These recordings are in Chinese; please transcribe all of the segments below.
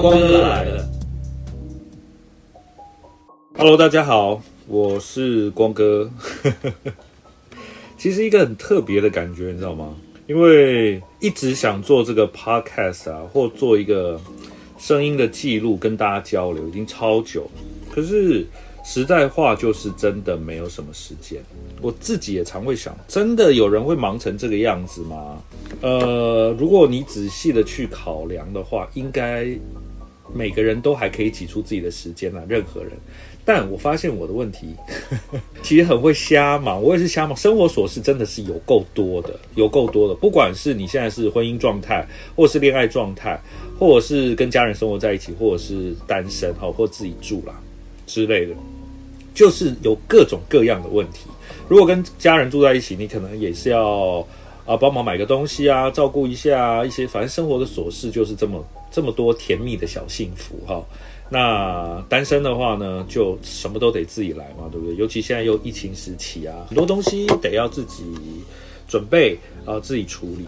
光哥来了。Hello，大家好，我是光哥。其实一个很特别的感觉，你知道吗？因为一直想做这个 podcast 啊，或做一个声音的记录，跟大家交流，已经超久。可是实在话，就是真的没有什么时间。我自己也常会想，真的有人会忙成这个样子吗？呃，如果你仔细的去考量的话，应该每个人都还可以挤出自己的时间来，任何人。但我发现我的问题，其实很会瞎忙，我也是瞎忙。生活琐事真的是有够多的，有够多的。不管是你现在是婚姻状态，或是恋爱状态，或者是跟家人生活在一起，或者是单身哈，或自己住啦之类的，就是有各种各样的问题。如果跟家人住在一起，你可能也是要啊帮忙买个东西啊，照顾一下一些，反正生活的琐事就是这么这么多甜蜜的小幸福哈。那单身的话呢，就什么都得自己来嘛，对不对？尤其现在又疫情时期啊，很多东西得要自己准备啊，自己处理。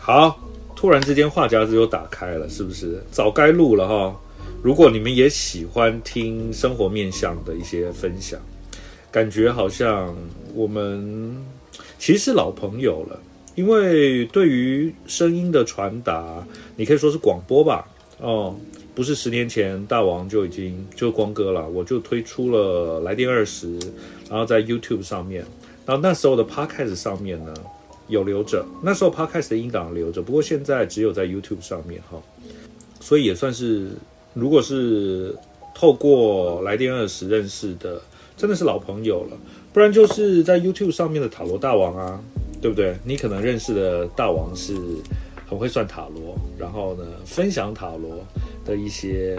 好，突然之间话匣子又打开了，是不是？早该录了哈。如果你们也喜欢听生活面向的一些分享，感觉好像我们其实是老朋友了，因为对于声音的传达，你可以说是广播吧，哦。不是十年前大王就已经就光哥了，我就推出了来电二十，然后在 YouTube 上面，然后那时候的 Podcast 上面呢有留着，那时候 Podcast 的音档留着，不过现在只有在 YouTube 上面哈，所以也算是如果是透过来电二十认识的，真的是老朋友了，不然就是在 YouTube 上面的塔罗大王啊，对不对？你可能认识的大王是很会算塔罗，然后呢分享塔罗。的一些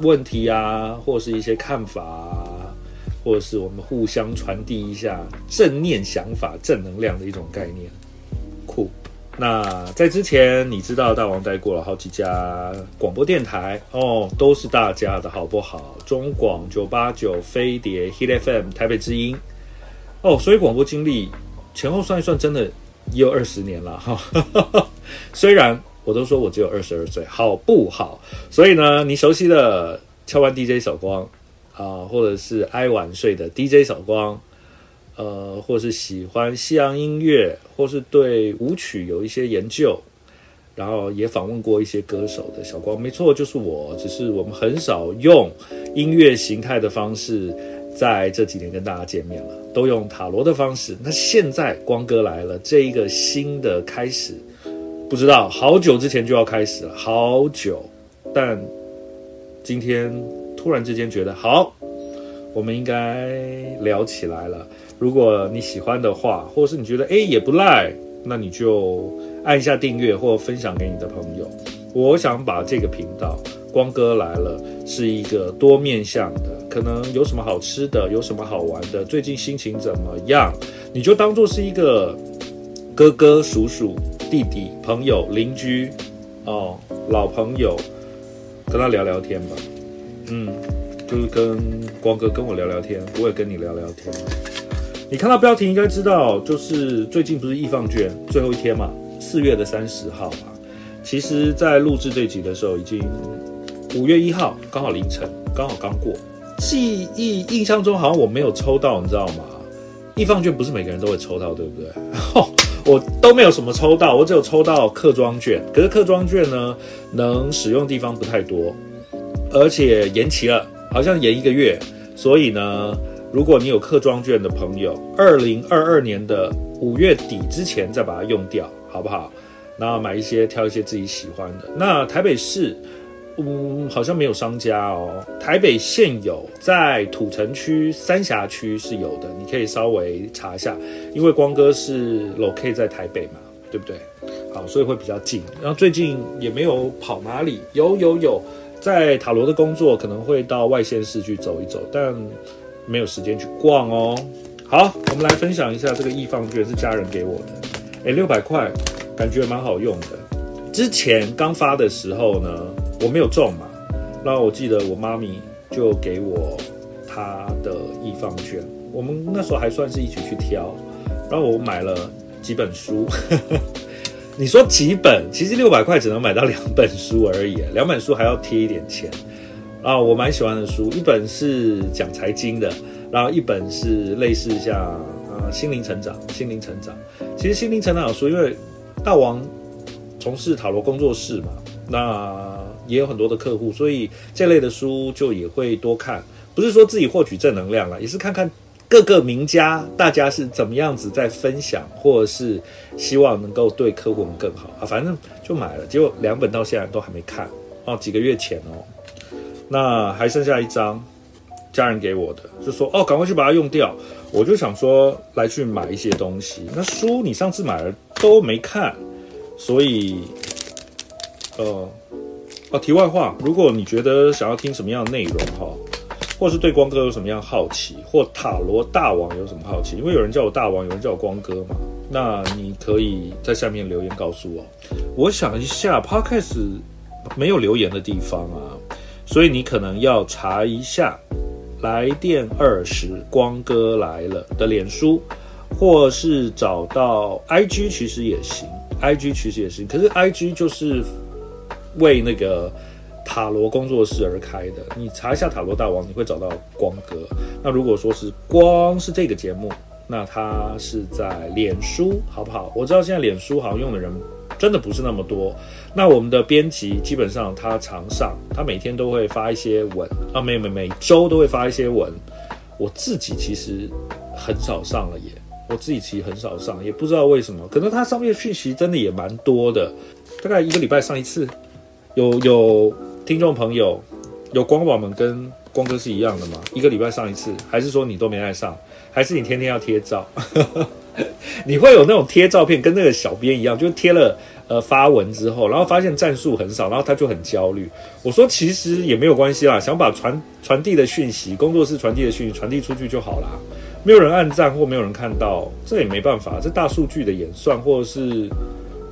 问题啊，或是一些看法啊，或者是我们互相传递一下正念想法、正能量的一种概念，酷。那在之前，你知道大王带过了好几家广播电台哦，都是大家的好不好？中广九八九、飞碟、Hit FM、台北之音哦，所以广播经历前后算一算，真的也有二十年了哈。虽然。我都说我只有二十二岁，好不好？所以呢，你熟悉的敲完 DJ 小光啊，或者是爱晚睡的 DJ 小光，呃，或是喜欢西洋音乐，或是对舞曲有一些研究，然后也访问过一些歌手的小光，没错，就是我。只是我们很少用音乐形态的方式在这几年跟大家见面了，都用塔罗的方式。那现在光哥来了，这一个新的开始。不知道，好久之前就要开始了，好久，但今天突然之间觉得好，我们应该聊起来了。如果你喜欢的话，或者是你觉得哎也不赖，那你就按一下订阅或分享给你的朋友。我想把这个频道光哥来了是一个多面向的，可能有什么好吃的，有什么好玩的，最近心情怎么样，你就当做是一个哥哥叔叔。弟弟、朋友、邻居，哦，老朋友，跟他聊聊天吧。嗯，就是跟光哥跟我聊聊天，我也跟你聊聊天。你看到标题应该知道，就是最近不是易放券最后一天嘛，四月的三十号嘛。其实，在录制这集的时候，已经五月一号，刚好凌晨，刚好刚过。记忆印象中好像我没有抽到，你知道吗？易放券不是每个人都会抽到，对不对？我都没有什么抽到，我只有抽到客庄券。可是客庄券呢，能使用地方不太多，而且延期了，好像延一个月。所以呢，如果你有客庄券的朋友，二零二二年的五月底之前再把它用掉，好不好？那买一些，挑一些自己喜欢的。那台北市。嗯，好像没有商家哦。台北现有，在土城区、三峡区是有的，你可以稍微查一下。因为光哥是 locate 在台北嘛，对不对？好，所以会比较近。然后最近也没有跑哪里，有有有，在塔罗的工作可能会到外县市去走一走，但没有时间去逛哦。好，我们来分享一下这个易放券是家人给我的，哎，六百块，感觉蛮好用的。之前刚发的时候呢。我没有中嘛，那我记得我妈咪就给我她的易放券，我们那时候还算是一起去挑，然后我买了几本书，你说几本？其实六百块只能买到两本书而已，两本书还要贴一点钱啊。我蛮喜欢的书，一本是讲财经的，然后一本是类似像啊心灵成长、心灵成长。其实心灵成长的书，因为大王从事塔罗工作室嘛，那也有很多的客户，所以这类的书就也会多看。不是说自己获取正能量了，也是看看。各个名家，大家是怎么样子在分享，或者是希望能够对客户们更好啊？反正就买了，结果两本到现在都还没看哦，几个月前哦，那还剩下一张，家人给我的，就说哦，赶快去把它用掉。我就想说来去买一些东西，那书你上次买了都没看，所以呃，哦，题外话，如果你觉得想要听什么样的内容哈？或是对光哥有什么样好奇，或塔罗大王有什么好奇？因为有人叫我大王，有人叫我光哥嘛。那你可以在下面留言告诉我。我想一下，Podcast 没有留言的地方啊，所以你可能要查一下“来电二十光哥来了”的脸书，或是找到 IG，其实也行。IG 其实也行，可是 IG 就是为那个。塔罗工作室而开的，你查一下塔罗大王，你会找到光哥。那如果说是光是这个节目，那他是在脸书，好不好？我知道现在脸书好像用的人真的不是那么多。那我们的编辑基本上他常上，他每天都会发一些文啊，每每每周都会发一些文。我自己其实很少上了耶，我自己其实很少上，也不知道为什么，可能他上面讯息真的也蛮多的，大概一个礼拜上一次，有有。听众朋友，有光宝们跟光哥是一样的吗？一个礼拜上一次，还是说你都没爱上？还是你天天要贴照？你会有那种贴照片，跟那个小编一样，就贴了呃发文之后，然后发现赞数很少，然后他就很焦虑。我说其实也没有关系啦，想把传传递的讯息，工作室传递的讯息传递出去就好啦。没有人按赞或没有人看到，这也没办法，这大数据的演算或者是。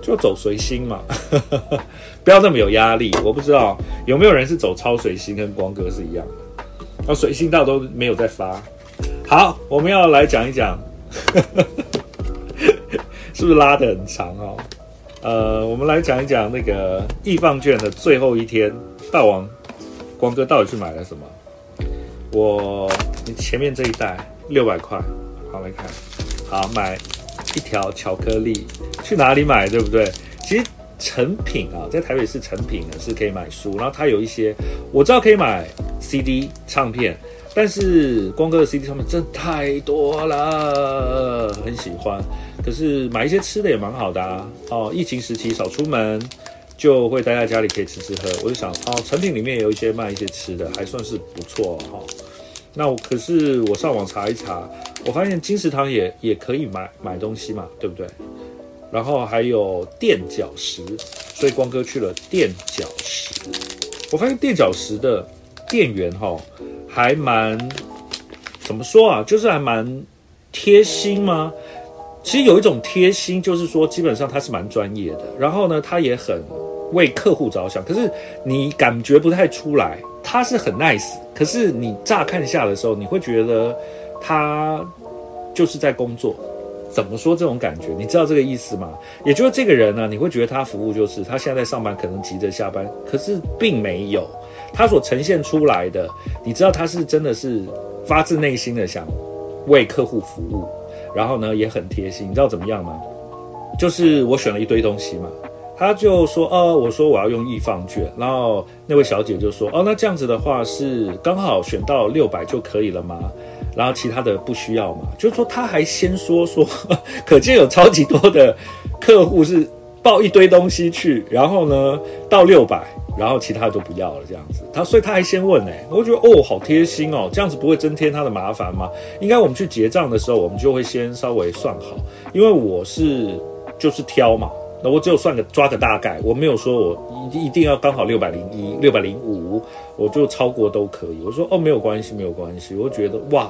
就走随心嘛，不要那么有压力。我不知道有没有人是走超随心，跟光哥是一样的。那随心到都没有在发。好，我们要来讲一讲，是不是拉得很长哦？呃，我们来讲一讲那个易放券的最后一天，大王光哥到底去买了什么？我你前面这一袋六百块，好来看，好买。一条巧克力去哪里买，对不对？其实成品啊，在台北市成品呢是可以买书，然后它有一些我知道可以买 CD 唱片，但是光哥的 CD 唱片真的太多了，很喜欢。可是买一些吃的也蛮好的啊。哦，疫情时期少出门，就会待在家里可以吃吃喝。我就想，哦，成品里面有一些卖一些吃的，还算是不错哈。那我可是我上网查一查，我发现金石堂也也可以买买东西嘛，对不对？然后还有垫脚石，所以光哥去了垫脚石。我发现垫脚石的店员哈还蛮怎么说啊？就是还蛮贴心吗？其实有一种贴心，就是说基本上他是蛮专业的，然后呢他也很为客户着想，可是你感觉不太出来。他是很 nice，可是你乍看下的时候，你会觉得他就是在工作。怎么说这种感觉？你知道这个意思吗？也就是这个人呢，你会觉得他服务就是他现在在上班，可能急着下班，可是并没有。他所呈现出来的，你知道他是真的是发自内心的想为客户服务，然后呢也很贴心。你知道怎么样吗？就是我选了一堆东西嘛。他就说：“哦，我说我要用易放券，然后那位小姐就说：哦，那这样子的话是刚好选到六百就可以了吗？然后其他的不需要嘛？就说他还先说说，可见有超级多的客户是报一堆东西去，然后呢到六百，然后其他的都不要了这样子。他所以他还先问呢，我觉得哦好贴心哦，这样子不会增添他的麻烦吗？应该我们去结账的时候，我们就会先稍微算好，因为我是就是挑嘛。”那我只有算个抓个大概，我没有说我一一定要刚好六百零一、六百零五，我就超过都可以。我说哦，没有关系，没有关系。我觉得哇，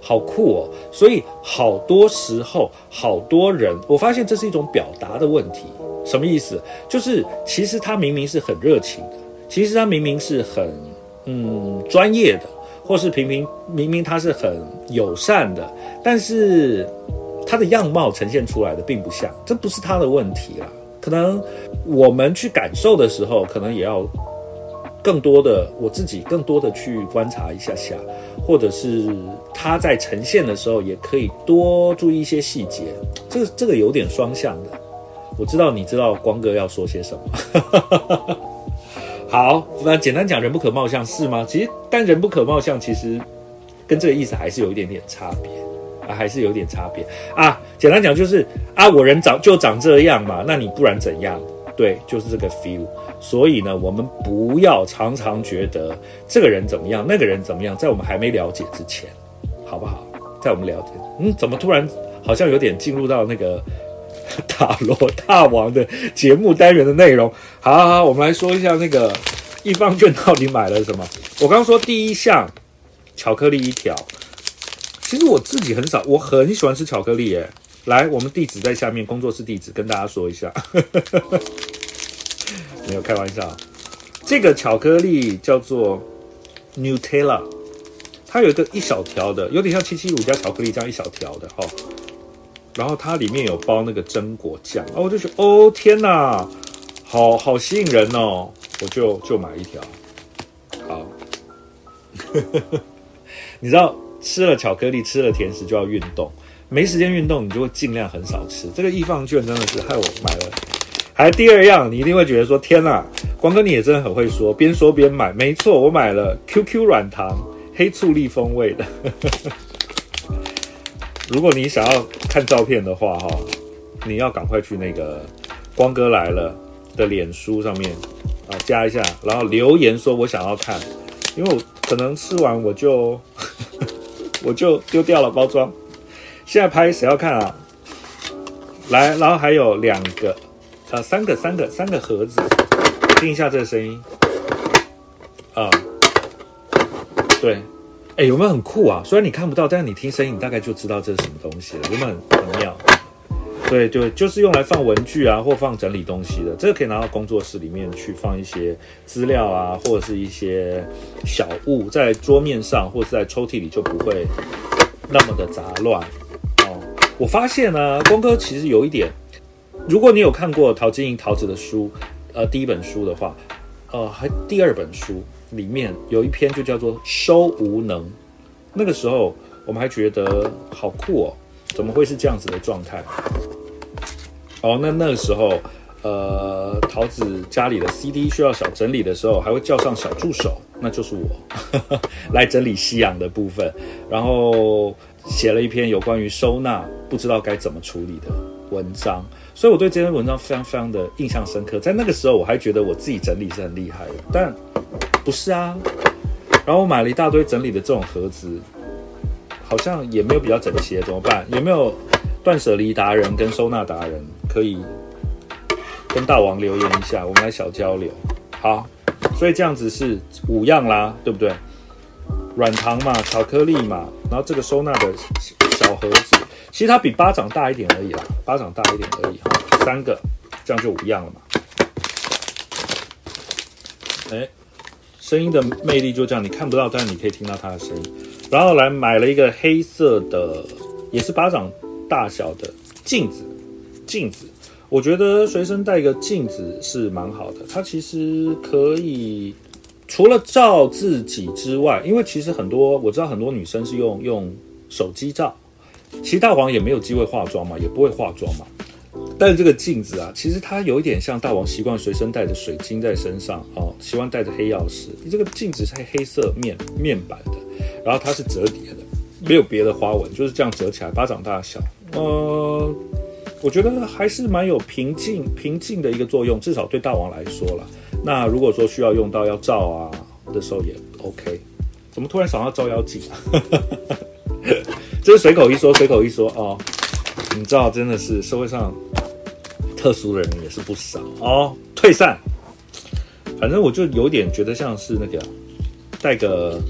好酷哦。所以好多时候，好多人，我发现这是一种表达的问题。什么意思？就是其实他明明是很热情的，其实他明明是很嗯专业的，或是平平明明他是很友善的，但是。他的样貌呈现出来的并不像，这不是他的问题啦，可能我们去感受的时候，可能也要更多的我自己更多的去观察一下下，或者是他在呈现的时候，也可以多注意一些细节。这个这个有点双向的。我知道你知道光哥要说些什么。好，那简单讲，人不可貌相是吗？其实，但人不可貌相，其实跟这个意思还是有一点点差别还是有点差别啊。简单讲就是啊，我人长就长这样嘛，那你不然怎样？对，就是这个 feel。所以呢，我们不要常常觉得这个人怎么样，那个人怎么样，在我们还没了解之前，好不好？在我们了解，嗯，怎么突然好像有点进入到那个。塔罗大王的节目单元的内容，好，好，好，我们来说一下那个一方卷到底买了什么。我刚说第一项巧克力一条，其实我自己很少，我很喜欢吃巧克力耶。来，我们地址在下面，工作室地址跟大家说一下，没有开玩笑。这个巧克力叫做 Nutella，它有一个一小条的，有点像七七乳加巧克力这样一小条的哈。然后它里面有包那个榛果酱，哦，我就觉得哦天哪，好好吸引人哦，我就就买一条。好，你知道吃了巧克力吃了甜食就要运动，没时间运动你就会尽量很少吃。这个易放券真的是害我买了。还第二样，你一定会觉得说天哪，光哥你也真的很会说，边说边买。没错，我买了 QQ 软糖黑醋栗风味的。如果你想要看照片的话，哈，你要赶快去那个光哥来了的脸书上面啊加一下，然后留言说我想要看，因为我可能吃完我就我就丢掉了包装。现在拍谁要看啊？来，然后还有两个，呃，三个，三个，三个盒子，听一下这个声音啊，对。哎，有没有很酷啊？虽然你看不到，但是你听声音，你大概就知道这是什么东西了。有没有很很妙？对对，就是用来放文具啊，或放整理东西的。这个可以拿到工作室里面去放一些资料啊，或者是一些小物，在桌面上或者在抽屉里就不会那么的杂乱哦。我发现呢，光哥其实有一点，如果你有看过陶晶莹桃子的书，呃，第一本书的话，呃，还第二本书。里面有一篇就叫做“收无能”，那个时候我们还觉得好酷哦，怎么会是这样子的状态？哦，那那个时候，呃，桃子家里的 CD 需要小整理的时候，还会叫上小助手，那就是我 来整理吸氧的部分，然后写了一篇有关于收纳不知道该怎么处理的文章。所以我对这篇文章非常非常的印象深刻。在那个时候，我还觉得我自己整理是很厉害的，但不是啊。然后我买了一大堆整理的这种盒子，好像也没有比较整齐，怎么办？有没有断舍离达人跟收纳达人可以跟大王留言一下，我们来小交流。好，所以这样子是五样啦，对不对？软糖嘛，巧克力嘛，然后这个收纳的小盒子。其实它比巴掌大一点而已啦，巴掌大一点而已，三个，这样就五样了嘛。哎，声音的魅力就这样，你看不到，但是你可以听到它的声音。然后来买了一个黑色的，也是巴掌大小的镜子，镜子，我觉得随身带一个镜子是蛮好的。它其实可以除了照自己之外，因为其实很多我知道很多女生是用用手机照。其实大王也没有机会化妆嘛，也不会化妆嘛。但是这个镜子啊，其实它有一点像大王习惯随身带着水晶在身上哦，习惯带着黑曜石。你这个镜子是黑色面面板的，然后它是折叠的，没有别的花纹，就是这样折起来，巴掌大小。呃，我觉得还是蛮有平静平静的一个作用，至少对大王来说了。那如果说需要用到要照啊的时候也 OK。怎么突然想到照妖镜？这是随口一说，随口一说哦。你知道，真的是社会上特殊的人也是不少哦。退散，反正我就有点觉得像是那个带个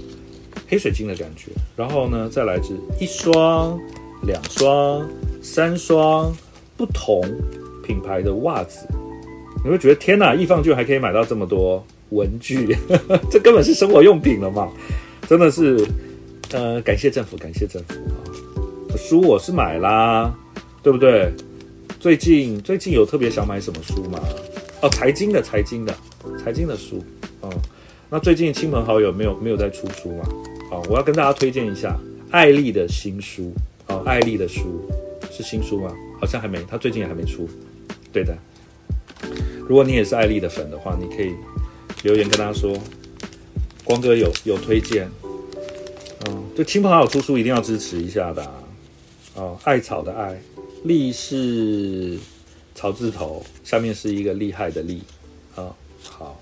黑水晶的感觉。然后呢，再来是一双、两双、三双不同品牌的袜子。你会觉得天哪，易放券还可以买到这么多文具，这根本是生活用品了嘛？真的是。呃，感谢政府，感谢政府啊！书我是买啦，对不对？最近最近有特别想买什么书吗？哦，财经的财经的财经的书。哦，那最近亲朋好友没有没有在出书吗？哦，我要跟大家推荐一下艾丽的新书。哦，艾丽的书是新书吗？好像还没，他最近也还没出。对的。如果你也是艾丽的粉的话，你可以留言跟他说，光哥有有推荐。嗯，就亲朋好友出书一定要支持一下的。哦，艾草的艾，丽是草字头，下面是一个厉害的厉。啊，好。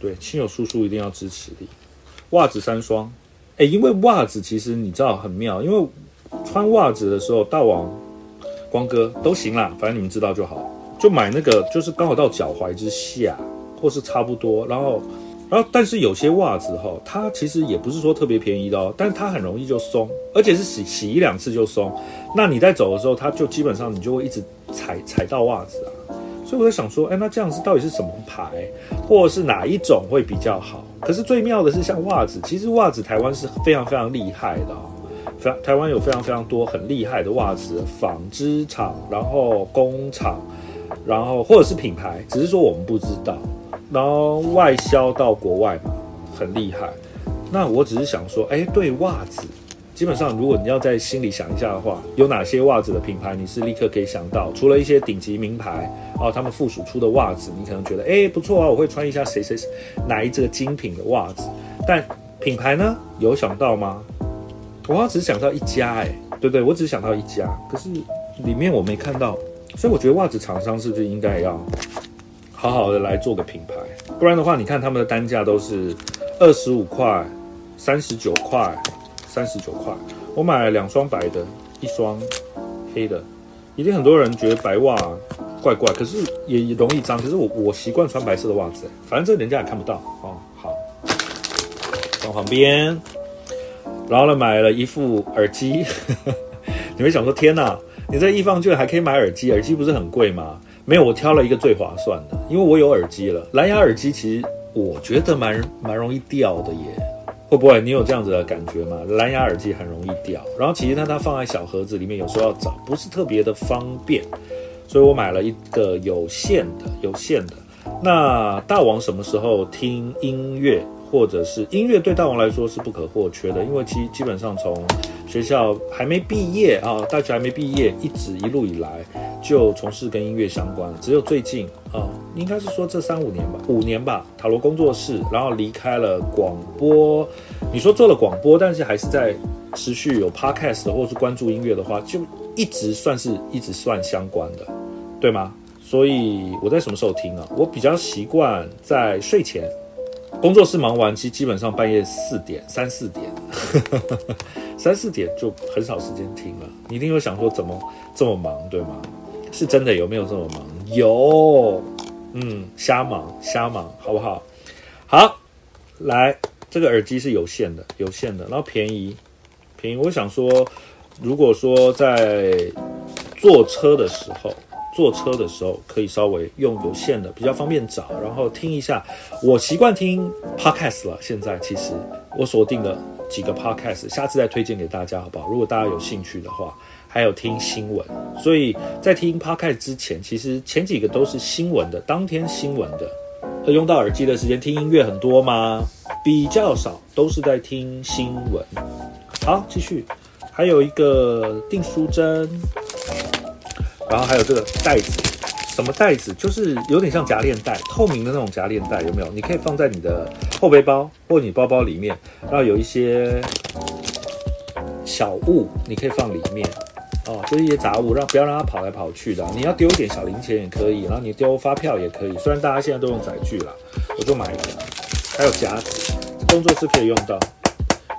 对，亲友叔叔一定要支持你。袜子三双，哎，因为袜子其实你知道很妙，因为穿袜子的时候，大王、光哥都行啦，反正你们知道就好。就买那个，就是刚好到脚踝之下，或是差不多。然后，然后，但是有些袜子哈，它其实也不是说特别便宜的哦，但是它很容易就松，而且是洗洗一两次就松。那你在走的时候，它就基本上你就会一直踩踩到袜子啊。所以我在想说，哎，那这样子到底是什么牌，或者是哪一种会比较好？可是最妙的是，像袜子，其实袜子台湾是非常非常厉害的哦。非台湾有非常非常多很厉害的袜子纺织厂，然后工厂。然后或者是品牌，只是说我们不知道，然后外销到国外嘛，很厉害。那我只是想说，哎，对袜子，基本上如果你要在心里想一下的话，有哪些袜子的品牌你是立刻可以想到？除了一些顶级名牌哦，他们附属出的袜子，你可能觉得哎不错啊，我会穿一下谁谁谁哪一这个精品的袜子。但品牌呢，有想到吗？我只想到一家，哎，对不对？我只想到一家，可是里面我没看到。所以我觉得袜子厂商是不是应该要好好的来做个品牌？不然的话，你看他们的单价都是二十五块、三十九块、三十九块。我买了两双白的，一双黑的。一定很多人觉得白袜怪怪，可是也容易脏。可是我我习惯穿白色的袜子，反正这人家也看不到哦。好，放旁边。然后呢，买了一副耳机。你会想说，天哪！你在易放券还可以买耳机，耳机不是很贵吗？没有，我挑了一个最划算的，因为我有耳机了。蓝牙耳机其实我觉得蛮蛮容易掉的耶，会不会你有这样子的感觉吗？蓝牙耳机很容易掉，然后其实它它放在小盒子里面，有时候要找不是特别的方便，所以我买了一个有线的，有线的。那大王什么时候听音乐？或者是音乐对大王来说是不可或缺的，因为其基本上从学校还没毕业啊，大学还没毕业，一直一路以来就从事跟音乐相关。只有最近啊，应该是说这三五年吧，五年吧，塔罗工作室，然后离开了广播。你说做了广播，但是还是在持续有 podcast 或是关注音乐的话，就一直算是一直算相关的，对吗？所以我在什么时候听啊？我比较习惯在睡前。工作室忙完，其实基本上半夜四点、三四点，三四点就很少时间听了。你一定会想说，怎么这么忙，对吗？是真的有没有这么忙？有，嗯，瞎忙瞎忙，好不好？好，来，这个耳机是有线的，有线的，然后便宜，便宜。我想说，如果说在坐车的时候。坐车的时候可以稍微用有线的，比较方便找，然后听一下。我习惯听 podcast 了，现在其实我锁定了几个 podcast，下次再推荐给大家，好不好？如果大家有兴趣的话，还有听新闻。所以在听 podcast 之前，其实前几个都是新闻的，当天新闻的。用到耳机的时间听音乐很多吗？比较少，都是在听新闻。好，继续，还有一个订书针。然后还有这个袋子，什么袋子？就是有点像夹链袋，透明的那种夹链袋，有没有？你可以放在你的后背包或你包包里面，然后有一些小物，你可以放里面哦，就是一些杂物，让不要让它跑来跑去的。你要丢一点小零钱也可以，然后你丢发票也可以。虽然大家现在都用载具了，我就买一个。还有夹子，工作室可以用到。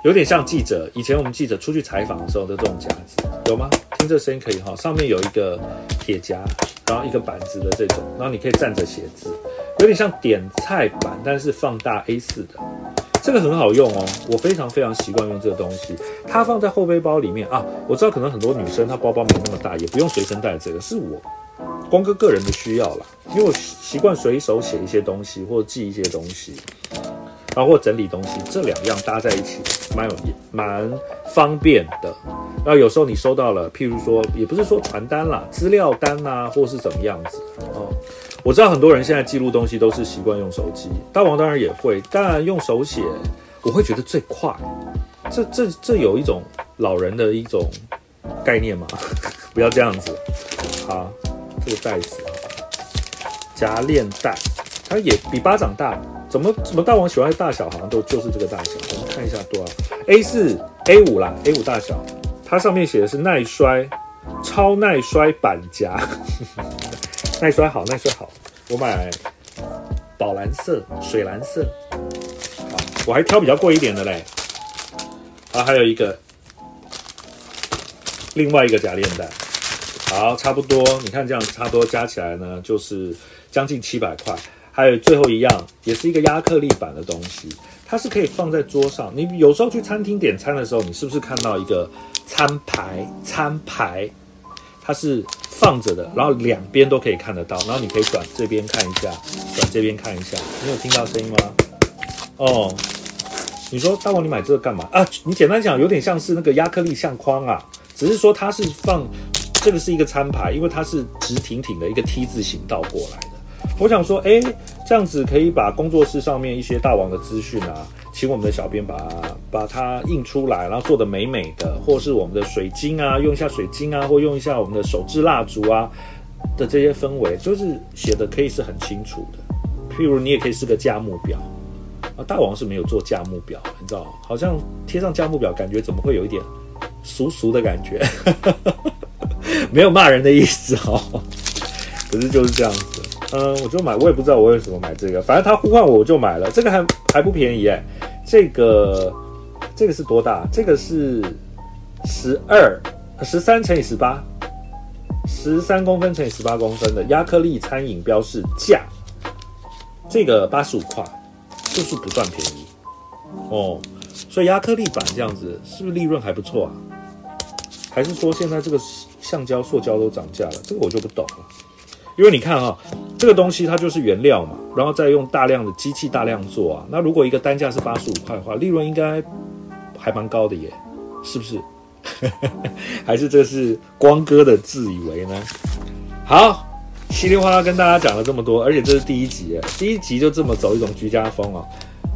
有点像记者，以前我们记者出去采访的时候的这种夹子，有吗？听这声音可以哈，上面有一个铁夹，然后一个板子的这种，然后你可以站着写字，有点像点菜板，但是放大 A4 的，这个很好用哦，我非常非常习惯用这个东西，它放在后背包里面啊，我知道可能很多女生她包包没那么大，也不用随身带这个，是我光哥个人的需要啦，因为我习惯随手写一些东西或者记一些东西。包括整理东西，这两样搭在一起，蛮有蛮方便的。然后有时候你收到了，譬如说，也不是说传单啦，资料单呐，或是怎么样子哦。我知道很多人现在记录东西都是习惯用手机，大王当然也会，但用手写，我会觉得最快。这这这有一种老人的一种概念嘛，不要这样子。好，这个袋子，夹链袋，它也比巴掌大。怎么怎么大王喜欢的大小好像都就是这个大小。我们看一下多少，A 四 A 五啦，A 五大小，它上面写的是耐摔，超耐摔板夹，耐摔好，耐摔好。我买宝蓝色、水蓝色，好，我还挑比较贵一点的嘞。啊，还有一个另外一个夹链袋，好，差不多，你看这样差不多加起来呢，就是将近七百块。还有最后一样，也是一个亚克力板的东西，它是可以放在桌上。你有时候去餐厅点餐的时候，你是不是看到一个餐牌？餐牌它是放着的，然后两边都可以看得到，然后你可以转这边看一下，转这边看一下。你有听到声音吗？哦，你说大王，你买这个干嘛啊？你简单讲，有点像是那个亚克力相框啊，只是说它是放这个是一个餐牌，因为它是直挺挺的一个 T 字形倒过来。我想说，哎，这样子可以把工作室上面一些大王的资讯啊，请我们的小编把把它印出来，然后做的美美的，或是我们的水晶啊，用一下水晶啊，或用一下我们的手制蜡烛啊的这些氛围，就是写的可以是很清楚的。譬如你也可以是个价目表啊，大王是没有做价目表，你知道，好像贴上价目表，感觉怎么会有一点俗俗的感觉？没有骂人的意思哦，可是就是这样子。嗯，我就买，我也不知道我为什么买这个，反正他呼唤我，我就买了。这个还还不便宜哎，这个这个是多大？这个是十二十三乘以十八，十三公分乘以十八公分的亚克力餐饮标示架，这个八十五块，就是不算便宜哦。所以亚克力板这样子，是不是利润还不错啊？还是说现在这个橡胶、塑胶都涨价了？这个我就不懂了。因为你看哈，这个东西它就是原料嘛，然后再用大量的机器大量做啊。那如果一个单价是八十五块的话，利润应该还蛮高的耶，是不是？还是这是光哥的自以为呢？好，稀里哗啦跟大家讲了这么多，而且这是第一集，第一集就这么走一种居家风啊。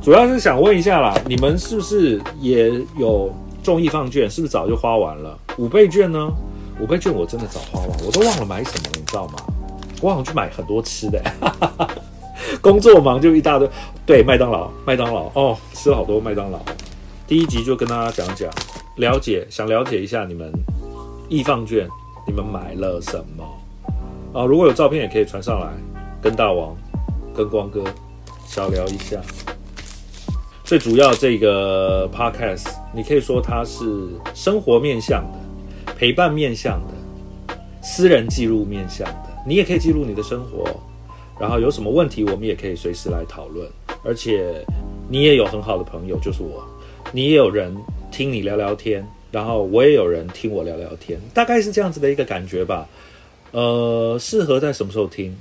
主要是想问一下啦，你们是不是也有中易放券？是不是早就花完了？五倍券呢？五倍券我真的早花完，我都忘了买什么，你知道吗？我好像去买很多吃的，工作忙就一大堆。对，麦当劳，麦当劳哦，吃了好多麦当劳。第一集就跟大家讲讲，了解，想了解一下你们易放券，你们买了什么啊？如果有照片也可以传上来，跟大王、跟光哥小聊一下。最主要这个 podcast，你可以说它是生活面向的、陪伴面向的、私人记录面向的。你也可以记录你的生活，然后有什么问题，我们也可以随时来讨论。而且你也有很好的朋友，就是我，你也有人听你聊聊天，然后我也有人听我聊聊天，大概是这样子的一个感觉吧。呃，适合在什么时候听？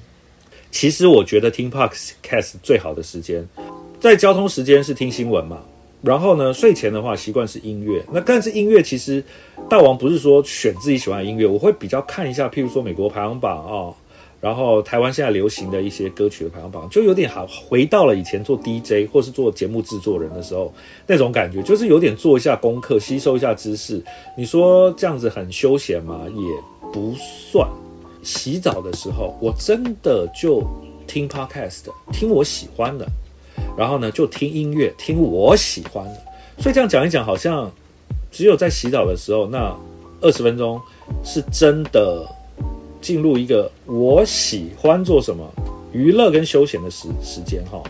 其实我觉得听 podcast 最好的时间，在交通时间是听新闻嘛。然后呢，睡前的话习惯是音乐。那但是音乐其实，大王不是说选自己喜欢的音乐，我会比较看一下，譬如说美国排行榜啊，然后台湾现在流行的一些歌曲的排行榜，就有点好回到了以前做 DJ 或是做节目制作人的时候那种感觉，就是有点做一下功课，吸收一下知识。你说这样子很休闲吗？也不算。洗澡的时候，我真的就听 Podcast，听我喜欢的。然后呢，就听音乐，听我喜欢的。所以这样讲一讲，好像只有在洗澡的时候，那二十分钟是真的进入一个我喜欢做什么娱乐跟休闲的时时间哈。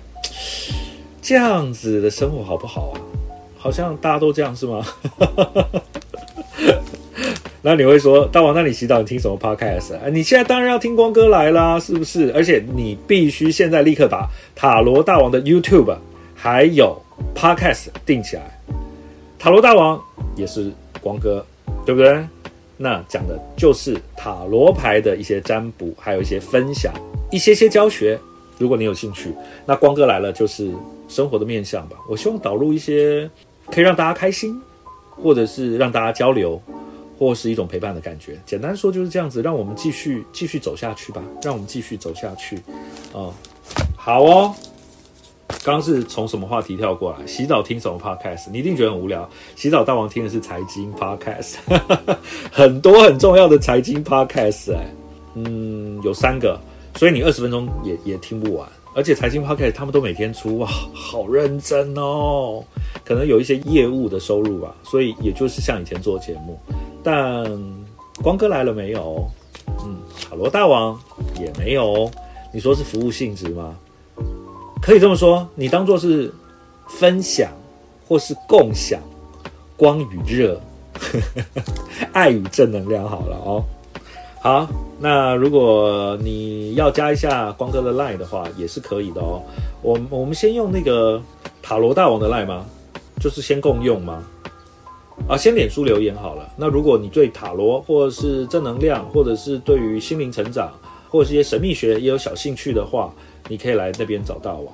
这样子的生活好不好啊？好像大家都这样是吗？那你会说，大王，那你洗澡你听什么 podcast 啊？你现在当然要听光哥来啦，是不是？而且你必须现在立刻把塔罗大王的 YouTube 还有 podcast 定起来。塔罗大王也是光哥，对不对？那讲的就是塔罗牌的一些占卜，还有一些分享，一些些教学，如果你有兴趣，那光哥来了就是生活的面向吧。我希望导入一些可以让大家开心，或者是让大家交流，或是一种陪伴的感觉。简单说就是这样子，让我们继续继续走下去吧。让我们继续走下去，啊，好哦。刚刚是从什么话题跳过来？洗澡听什么 podcast？你一定觉得很无聊。洗澡大王听的是财经 podcast，很多很重要的财经 podcast 哎，嗯，有三个，所以你二十分钟也也听不完。而且财经 podcast 他们都每天出，哇，好认真哦。可能有一些业务的收入吧，所以也就是像以前做节目。但光哥来了没有？嗯，塔罗大王也没有。你说是服务性质吗？可以这么说，你当做是分享或是共享光与热，爱与正能量好了哦。好，那如果你要加一下光哥的 line 的话，也是可以的哦。我我们先用那个塔罗大王的 line 吗？就是先共用吗？啊，先脸书留言好了。那如果你对塔罗或者是正能量，或者是对于心灵成长，或者是一些神秘学也有小兴趣的话，你可以来那边找大王，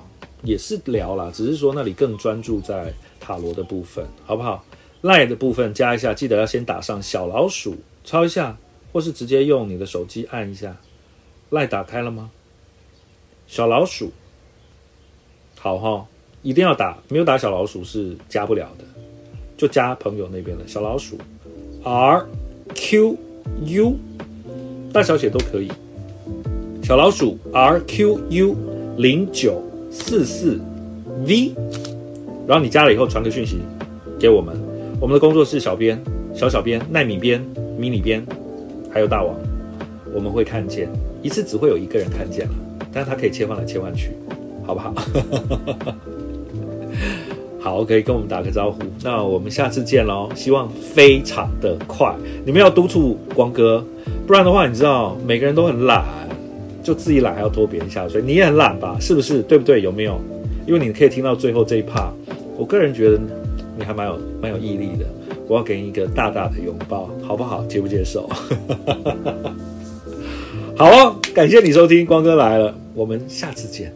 也是聊啦，只是说那里更专注在塔罗的部分，好不好？赖的部分加一下，记得要先打上小老鼠，抄一下，或是直接用你的手机按一下。赖打开了吗？小老鼠，好哈，一定要打，没有打小老鼠是加不了的，就加朋友那边的小老鼠，R Q U，大小写都可以。小老鼠 R Q U 零九四四 V，然后你加了以后传个讯息给我们，我们的工作室小编、小小编、奈米编、迷你编，还有大王，我们会看见，一次只会有一个人看见了，但是他可以切换来切换去，好不好？好，OK，跟我们打个招呼，那我们下次见喽，希望非常的快，你们要督促光哥，不然的话，你知道每个人都很懒。就自己懒还要拖别人下水，你也很懒吧？是不是？对不对？有没有？因为你可以听到最后这一 part，我个人觉得你还蛮有蛮有毅力的。我要给你一个大大的拥抱，好不好？接不接受？好哦，感谢你收听光哥来了，我们下次见。